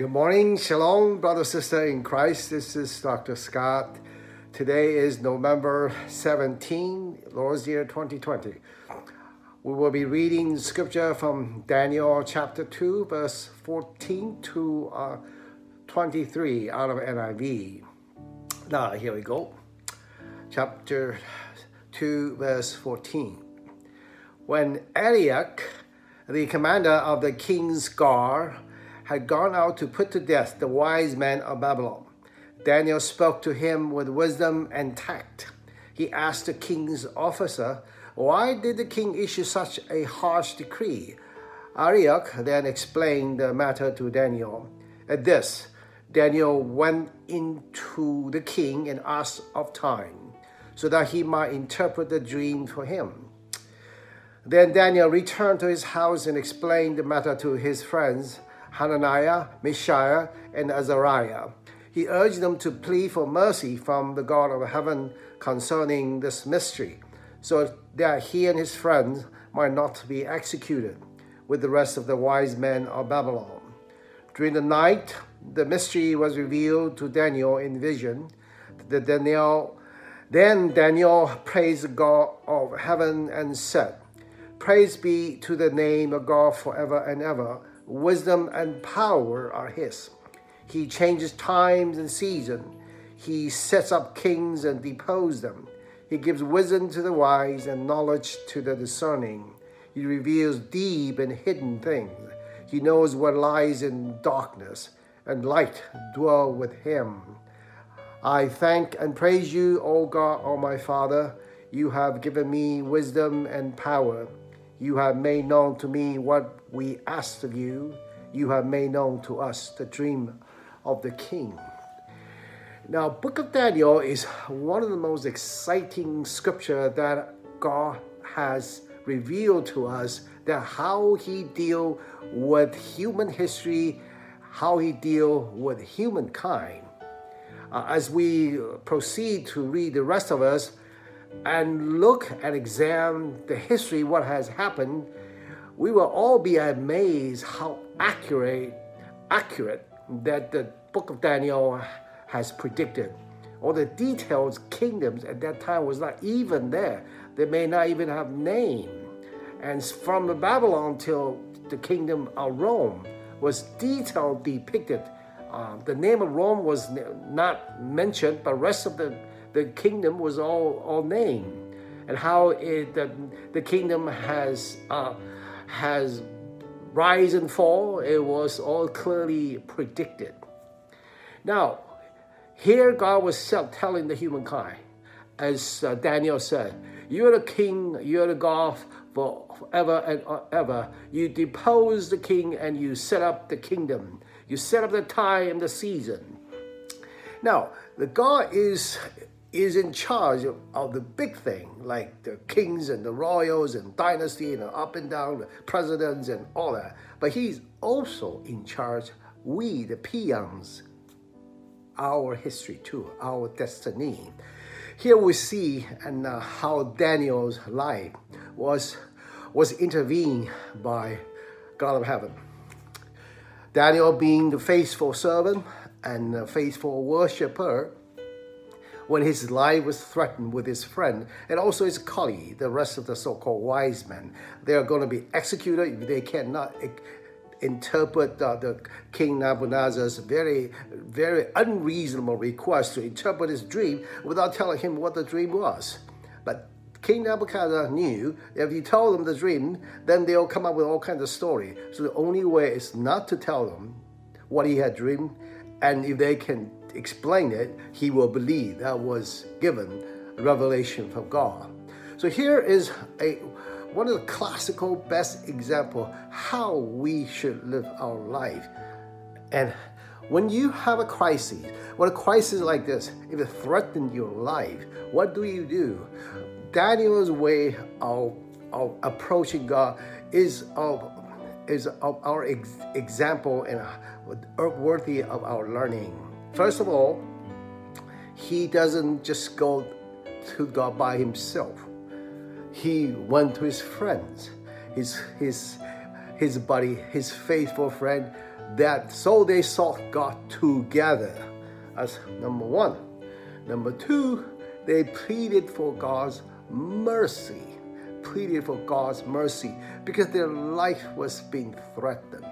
Good morning, shalom, brother, sister in Christ. This is Dr. Scott. Today is November 17, Lord's year 2020. We will be reading scripture from Daniel chapter 2, verse 14 to uh, 23 out of NIV. Now, here we go. Chapter 2, verse 14. When Arioch, the commander of the king's guard, had gone out to put to death the wise men of Babylon. Daniel spoke to him with wisdom and tact. He asked the king's officer, Why did the king issue such a harsh decree? Arioch then explained the matter to Daniel. At this, Daniel went into the king and asked of time, so that he might interpret the dream for him. Then Daniel returned to his house and explained the matter to his friends Hananiah, Mishael, and Azariah. He urged them to plead for mercy from the God of heaven concerning this mystery, so that he and his friends might not be executed with the rest of the wise men of Babylon. During the night, the mystery was revealed to Daniel in vision. The Daniel, then Daniel praised the God of heaven and said, Praise be to the name of God forever and ever wisdom and power are his. He changes times and seasons. He sets up kings and deposes them. He gives wisdom to the wise and knowledge to the discerning. He reveals deep and hidden things. He knows what lies in darkness, and light dwell with him. I thank and praise you, O God, O my Father. You have given me wisdom and power. You have made known to me what we asked of you. You have made known to us the dream of the king. Now, Book of Daniel is one of the most exciting scripture that God has revealed to us that how he deal with human history, how he deal with humankind. Uh, as we proceed to read the rest of us, and look and examine the history, what has happened, we will all be amazed how accurate, accurate that the book of Daniel has predicted. All the details, kingdoms at that time was not even there. They may not even have name. And from the Babylon till the kingdom of Rome was detailed depicted. Uh, the name of Rome was not mentioned, but rest of the the kingdom was all, all named and how it, the, the kingdom has, uh, has rise and fall. It was all clearly predicted. Now, here God was telling the humankind, as uh, Daniel said, you're the king, you're the God forever and ever. You depose the king and you set up the kingdom. You set up the time, the season. Now, the God is is in charge of, of, the big thing, like the kings and the royals and dynasty and up and down, the presidents and all that. But he's also in charge, we, the peons, our history too, our destiny. Here we see and uh, how Daniel's life was, was intervened by God of heaven. Daniel being the faithful servant and faithful worshiper, when his life was threatened with his friend and also his colleague, the rest of the so-called wise men. They are going to be executed if they cannot interpret uh, the King Nebuchadnezzar's very, very unreasonable request to interpret his dream without telling him what the dream was. But King Nebuchadnezzar knew if you tell them the dream, then they'll come up with all kinds of story. So the only way is not to tell them what he had dreamed, and if they can explain it, he will believe that was given revelation from God. So here is a one of the classical best example how we should live our life. And when you have a crisis, when a crisis like this, if it threatens your life, what do you do? Daniel's way of, of approaching God is of is of our ex example and worthy of our learning. First of all, he doesn't just go to God by himself. He went to his friends, his his his buddy, his faithful friend that so they sought God together as number one. Number two, they pleaded for God's mercy, pleaded for God's mercy because their life was being threatened.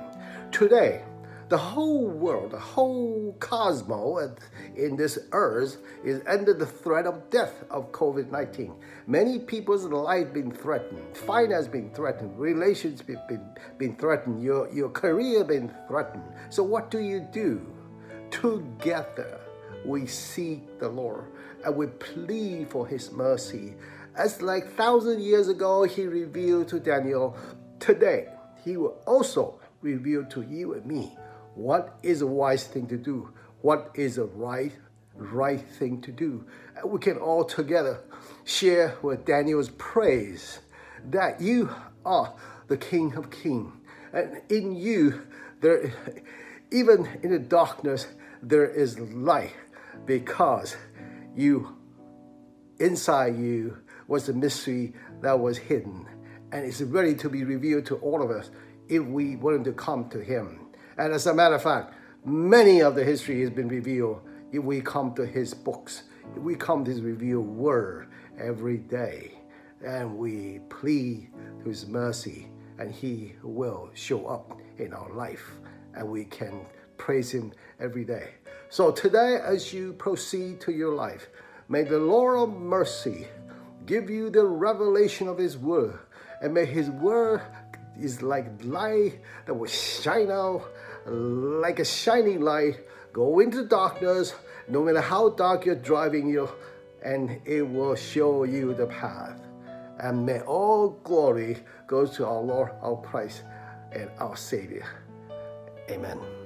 Today, the whole world, the whole cosmos in this earth is under the threat of death of COVID-19. Many people's life been threatened, finance been threatened, relations been, been, threatened, your, your career been threatened. So what do you do? Together, we seek the Lord and we plead for his mercy. As like thousand years ago, he revealed to Daniel, today he will also reveal to you and me what is a wise thing to do, what is a right, right thing to do. We can all together share with Daniel's praise that you are the King of Kings. And in you, there, even in the darkness, there is light because you, inside you, was a mystery that was hidden. And it's ready to be revealed to all of us if we wanted to come to Him. And as a matter of fact, many of the history has been revealed. If we come to His books, if we come to His revealed word every day, and we plead to His mercy, and He will show up in our life, and we can praise Him every day. So today, as you proceed to your life, may the Lord of mercy give you the revelation of His word, and may His word is like light that will shine out like a shining light, go into darkness, no matter how dark you're driving you, and it will show you the path. And may all glory go to our Lord, our Christ, and our Savior. Amen.